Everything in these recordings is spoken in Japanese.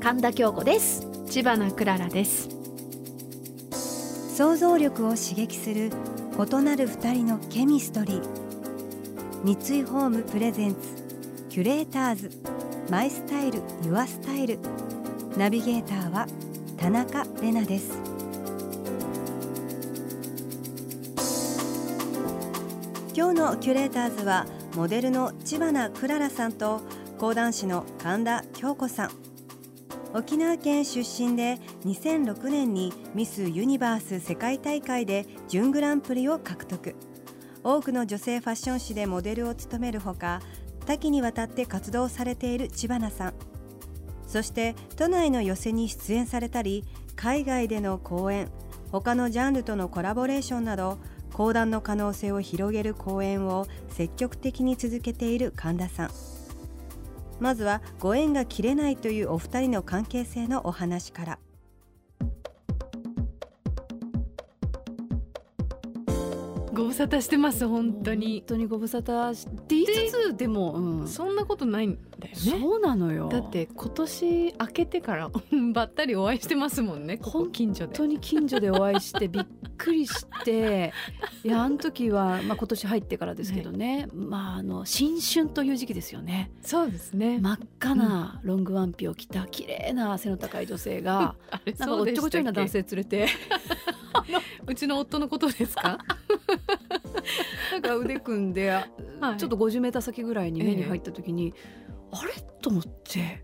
神田京子です。千葉なクララです。想像力を刺激する異なる二人のケミストリー。三井ホームプレゼンツキュレーターズ。マイスタイルユアスタイル。ナビゲーターは田中れなです。今日のキュレーターズはモデルの千葉クララさんと講談師の神田京子さん沖縄県出身で2006年にミス・ユニバース世界大会で準グランプリを獲得。多くの女性ファッション誌でモデルを務めるほか多岐にわたって活動されている千葉さん。そして都内の寄席に出演されたり海外での講演他のジャンルとのコラボレーションなど講談の可能性を広げる講演を積極的に続けている神田さん。まずはご縁が切れないというお二人の関係性のお話から。ご無沙汰してます本当に。本当にご無沙汰して言いつつでも、うん、そんなことないんだよね。そうなのよ。だって今年明けてから ばったりお会いしてますもんねここ近所で。本当に近所でお会いしてびっくりしていやあの時は、まあ、今年入ってからですけどね、まああの新春という時期ですよね。そうですね。真っ赤なロングワンピを着た綺麗な背の高い女性が、うん、なんかおっちょこちょいな男性連れて。うちの夫のことですか？なんか腕組んで、はい、ちょっと50メーター先ぐらいに目に入った時に、えー、あれ？と思って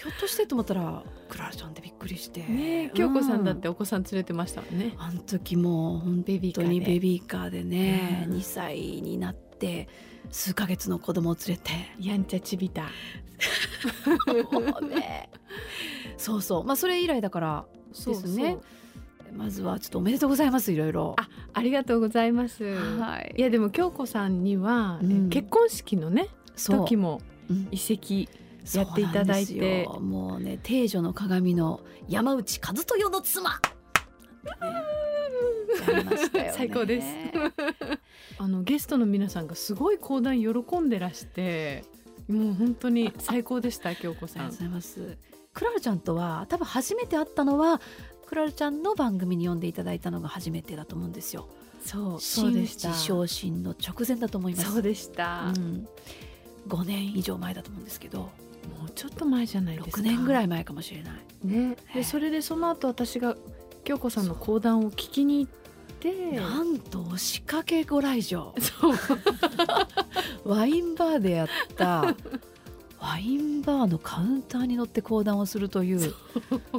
ひょっとしてと思ったらクララちゃんでびっくりして。ね京子さんだってお子さん連れてましたもんね、うん、あの時も本当にベビーカーでね、うん、2歳になって数ヶ月の子供を連れて。やんちゃちびた。もうね。そうそう。まあそれ以来だからですね。まずはちょっとおめでとうございますいろいろ。あありがとうございます、はい、いやでも京子さんには、うん、結婚式のね時も一席、やっていただいて。もうね定女の鏡の山内和豊の妻、ね、最高です。あのゲストの皆さんがすごい講談喜んでらしてもう本当に最高でした京子さん。ありがとうございます。クララちゃんとは多分初めて会ったのはクララちゃんの番組に呼んでいただいたのが初めてだと思うんですよ。そうそうでした。昇進の直前だと思います。そうでした、うん、5年以上前だと思うんですけど。もうちょっと前じゃないですか。6年ぐらい前かもしれない。ね。でそれでその後私が京子さんの講談を聞きに行ってなんと押しかけご来場。ワインバーでやったワインバーのカウンターに乗って講談をするという。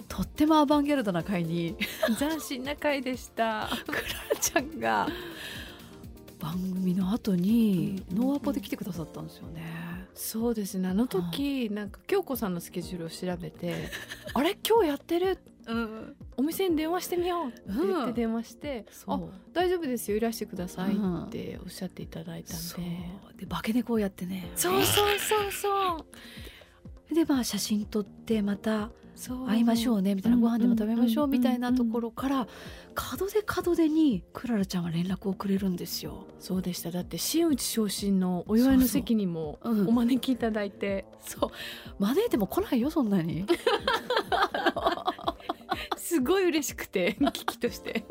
とってもアバンギャルドな会に斬新な会でした。クララちゃんが番組の後にノーアポで来てくださったんですよね。そうですね。あの時なんか京子さんのスケジュールを調べて「あれ？今日やってる？うん、お店に電話してみようって言って電話して「う。ん、あ大丈夫ですよ。いらしてください」っておっしゃっていただいたんで、う。ん、で化け猫をやってね。そうそうそうそうでまあ写真撮ってまた会いましょうねみたいな、ご飯でも食べましょうみたいなところから門出門出にクララちゃんは連絡をくれるんですよ。そうでした。だって真打ち昇進のお祝いの席にもお招きいただいて。そう。招いても来ないよそんなに。すごい嬉しくて危機として。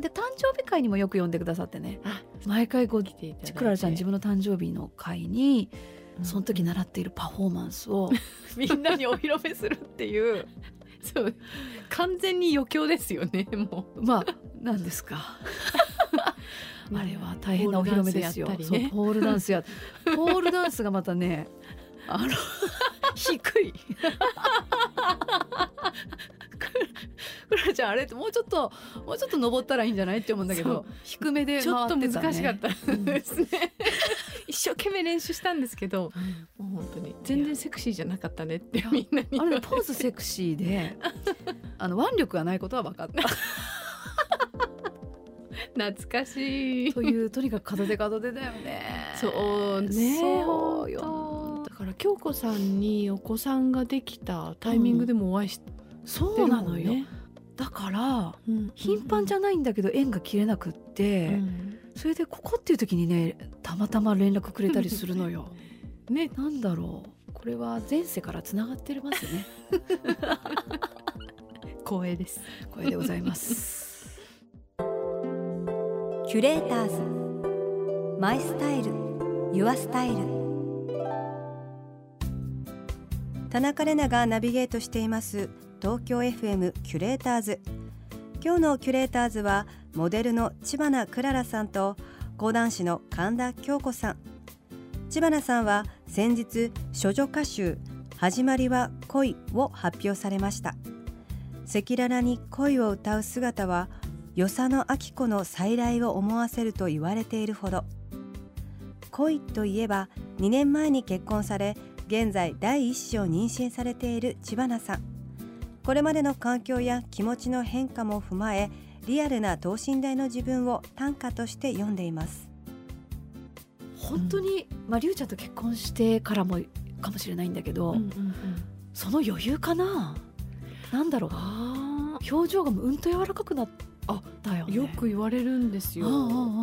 で誕生日会にもよく呼んでくださってね。毎回こうクララちゃん自分の誕生日の会にその時習っているパフォーマンスを みんなにお披露目するっていう。そう。完全に余興ですよねもう。まあ何ですか。あれは大変なお披露目ですよ、ね、そうポールダンスや。ポールダンスがまたねあの低い。クラちゃんあれってもうちょっともうちょっと登ったらいいんじゃないって思うんだけど低めで、ね、ちょっと難しかったですね、うん、一生懸命練習したんですけど、うん、もう本当に全然セクシーじゃなかったねってみんなにあれポーズセクシーで あの腕力がないことは分かった。懐かしい。というとにかく門出門出だよね。そうねそうよだから京子さんにお子さんができたタイミングでもお会いし、うん、そうなのよ、だから、うん、頻繁じゃないんだけど縁が切れなくって、うん、それでここっていう時にねたまたま連絡くれたりするのよ。ねなんだろうこれは前世からつながってますね。光栄です。光栄でございます。キュレーターズマイスタイルユアスタイル田中れながナビゲートしています東京 FM キュレーターズ今日のキュレーターズはモデルの千葉なクララさんと講談師の神田京子さん。千葉さんは先日処女歌集始まりは恋を発表されました。赤裸々に恋を歌う姿は与謝野明子の再来を思わせると言われているほど。恋といえば2年前に結婚され現在第一子を妊娠されている千葉さん。これまでの環境や気持ちの変化も踏まえリアルな等身大の自分を短歌として読んでいます。本当に、うん、まあ、りゅうちゃんと結婚してからもかもしれないんだけど、うんうんうん、その余裕かな？なんだろう。表情がうんと柔らかくなってあだよ、ね、よく言われるんですよ。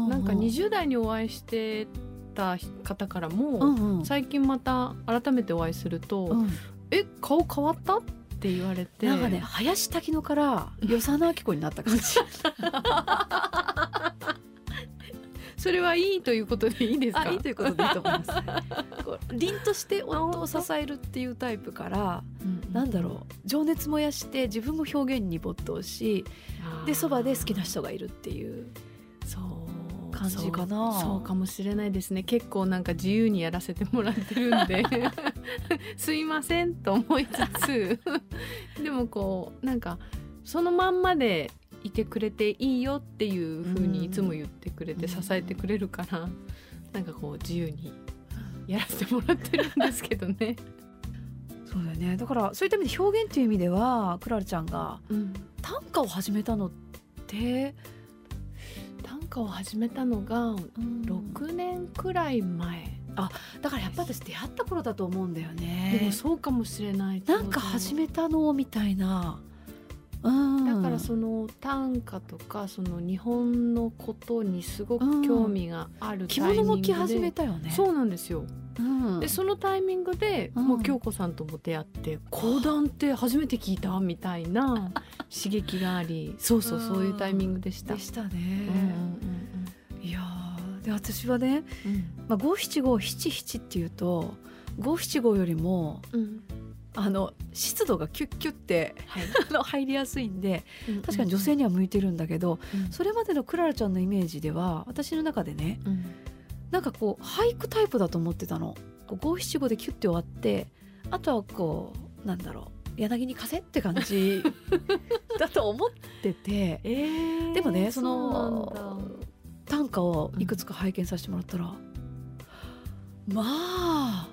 なんか20代にお会いしてた方からも、うんうん、最近また改めてお会いすると「うん、え顔変わった?」って言われてなんかね林滝野から与謝野明子になった感じ。それはいいということでいいですか？いいということでいいと思います。凛として夫を支えるっていうタイプから、うん、なんだろう情熱燃やして自分も表現に没頭し、でそばで好きな人がいるっていうそう感じかな。そうかもしれないですね。結構なんか自由にやらせてもらってるんで。すいませんと思いつつ。でもこうなんかそのまんまでいてくれていいよっていうふうにいつも言ってくれて支えてくれるから、うん、なんかこう自由にやらせてもらってるんですけどね。そうだよね。だからそういった意味で表現っていう意味ではクララちゃんが短歌を始めたのって、短歌を始めたのが6年くらい前。あだからやっぱ私出会った頃だと思うんだよね。でもそうかもしれない。なんか始めたのみたいな。だからその短歌とかその日本のことにすごく興味があるタイミングで、着物も着始めたよね。そうなんですよ、うん、でそのタイミングで、もう京子さんとも出会って講談って初めて聞いたみたいな 刺激がありそうそうそういうタイミングでした。でしたね。いやで私はね、まあ、五七五七七っていうと五七五よりも、うん。あの湿度がキュッキュッて、はい、入りやすいんで、確かに女性には向いてるんだけど、うん、それまでのクララちゃんのイメージでは私の中でね、うん、なんかこう俳句タイプだと思ってたの。五七五でキュッて終わってあとはこうなんだろう柳に風って感じだと思ってて、えー、でもねその短歌をいくつか拝見させてもらったら、うん、まあ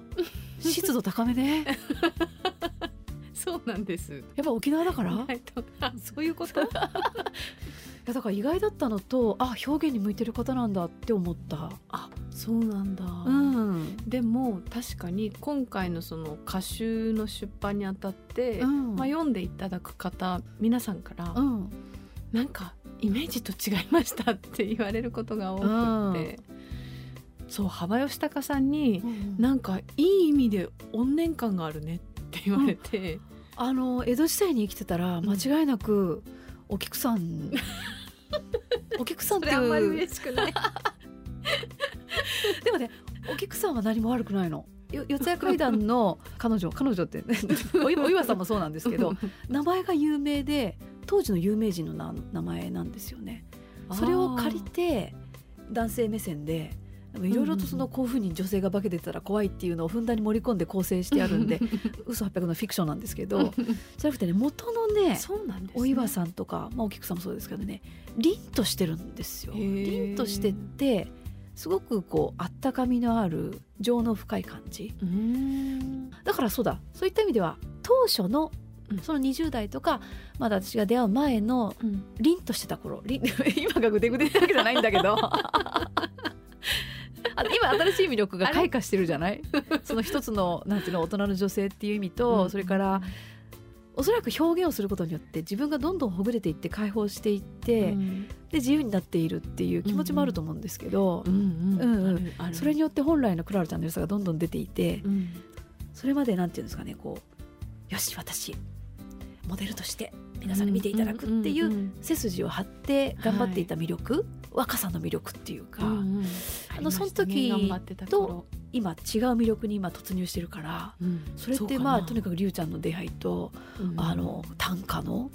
湿度高めね。そうなんです。やっぱ沖縄だから？そういうこと？いやだから意外だったのとあ表現に向いてる方なんだって思った。あそうなんだ、うん、でも確かに今回のその歌集の出版にあたって、うん、まあ、読んでいただく方皆さんから、うん、なんかイメージと違いましたって言われることが多くて、そう幅吉隆さんに、うん、なんかいい意味で怨念感があるねって言われて、うん、あの江戸時代に生きてたら間違いなく、お菊さん。お菊さんってあんまり嬉しくない でもねお菊さんは何も悪くないの？四谷怪談の 彼女彼女って、ね、お岩さんもそうなんですけど名前が有名で当時の有名人の名前なんですよね。それを借りて男性目線でいろいろとそのこういうふうに女性が化けてたら怖いっていうのをふんだんに盛り込んで構成してあるんで嘘800のフィクションなんですけどじゃなくてね元のねお岩さんとか、まあ、お菊さんもそうですけどね凛としてるんですよ。凛としてってすごくこうあったかみのある情の深い感じ。だかからそうだ。そういった意味では当初のその20代とかまだ私が出会う前の凛としてた頃。凛 今がぐでぐでなわけじゃないんだけど。今新しい魅力が開花してるじゃない？その一つのなんていうの大人の女性っていう意味と、うん、それからおそらく表現をすることによって自分がどんどんほぐれていって解放していって、うん、で自由になっているっていう気持ちもあると思うんですけどそれによって本来のクララちゃんの良さがどんどん出ていて、うん、それまでなんていうんですかねこうよし私モデルとして皆さんに見ていただくっていう背筋を張って頑張っていた魅力、はい、若さの魅力っていうか、うんうん、あのその時と今違う魅力に今突入してるから、うん、それってまあとにかくりゅうちゃんの出会いと、うん、あの短歌の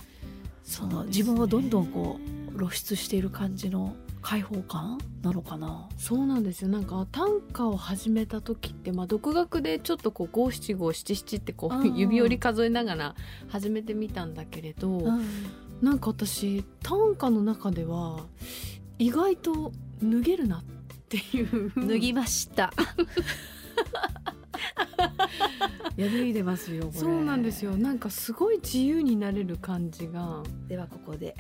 その、ね、自分をどんどんこう露出している感じの開放感なのかな。そうなんですよ。なんか短歌を始めた時って、まあ、独学でちょっとこう五七五七七ってこう 指折り数えながら始めてみたんだけれど、うん、なんか私短歌の中では意外と脱げるなっていう。脱ぎました。い や脱いでますよそうなんですよ。なんかすごい自由になれる感じが。ではここで。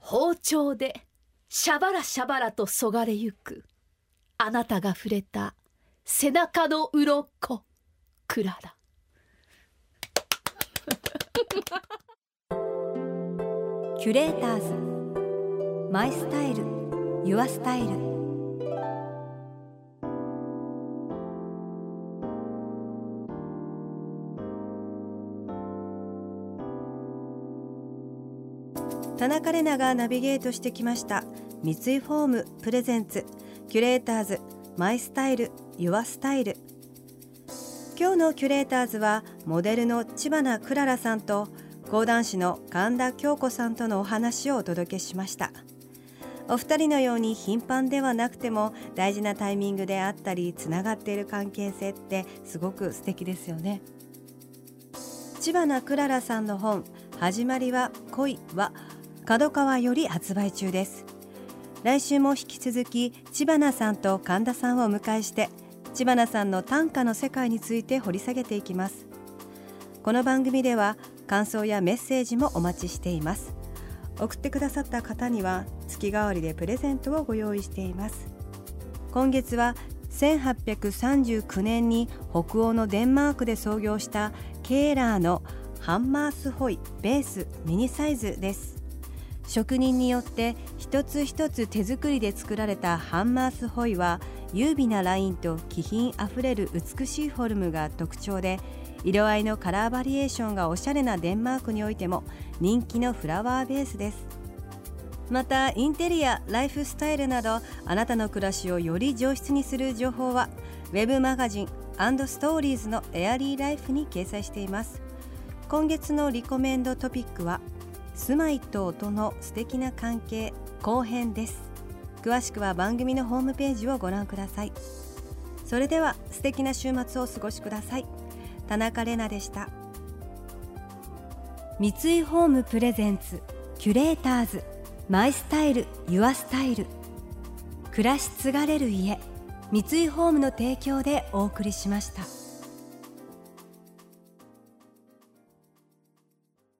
包丁でしゃばらしゃばらとそがれゆく。あなたが触れた背中の鱗。クララ。キュレーターズ。マイスタイルユアスタイル田中れながナビゲートしてきました。三井ホーム presents。キュレーターズ My Style Your Style。今日のキュレーターズはモデルの知花くららさんと講談師の神田京子さんとのお話をお届けしました。お二人のように頻繁ではなくても大事なタイミングであったりつながっている関係性ってすごく素敵ですよね。知花くららさんの本始まりは恋は角川より発売中です。来週も引き続き千葉さんと神田さんをお迎えして千葉さんの短歌の世界について掘り下げていきます。この番組では感想やメッセージもお待ちしています。送ってくださった方には月替わりでプレゼントをご用意しています。今月は1839年に北欧のデンマークで創業したケーラーのハンマースホイベースミニサイズです。職人によって一つ一つ手作りで作られたハンマースホイは優美なラインと気品あふれる美しいフォルムが特徴で色合いのカラーバリエーションがおしゃれなデンマークにおいても人気のフラワーベースです。またインテリアライフスタイルなどあなたの暮らしをより上質にする情報は web マガジンストーリーズのエアリーライフに掲載しています。今月のリコメンドトピックは住まいと音の素敵な関係後編です。詳しくは番組のホームページをご覧ください。それでは素敵な週末をお過ごしください。田中れなでした三井ホームプレゼンツキュレーターズマイスタイルユアスタイル暮らし継がれる家三井ホームの提供でお送りしました。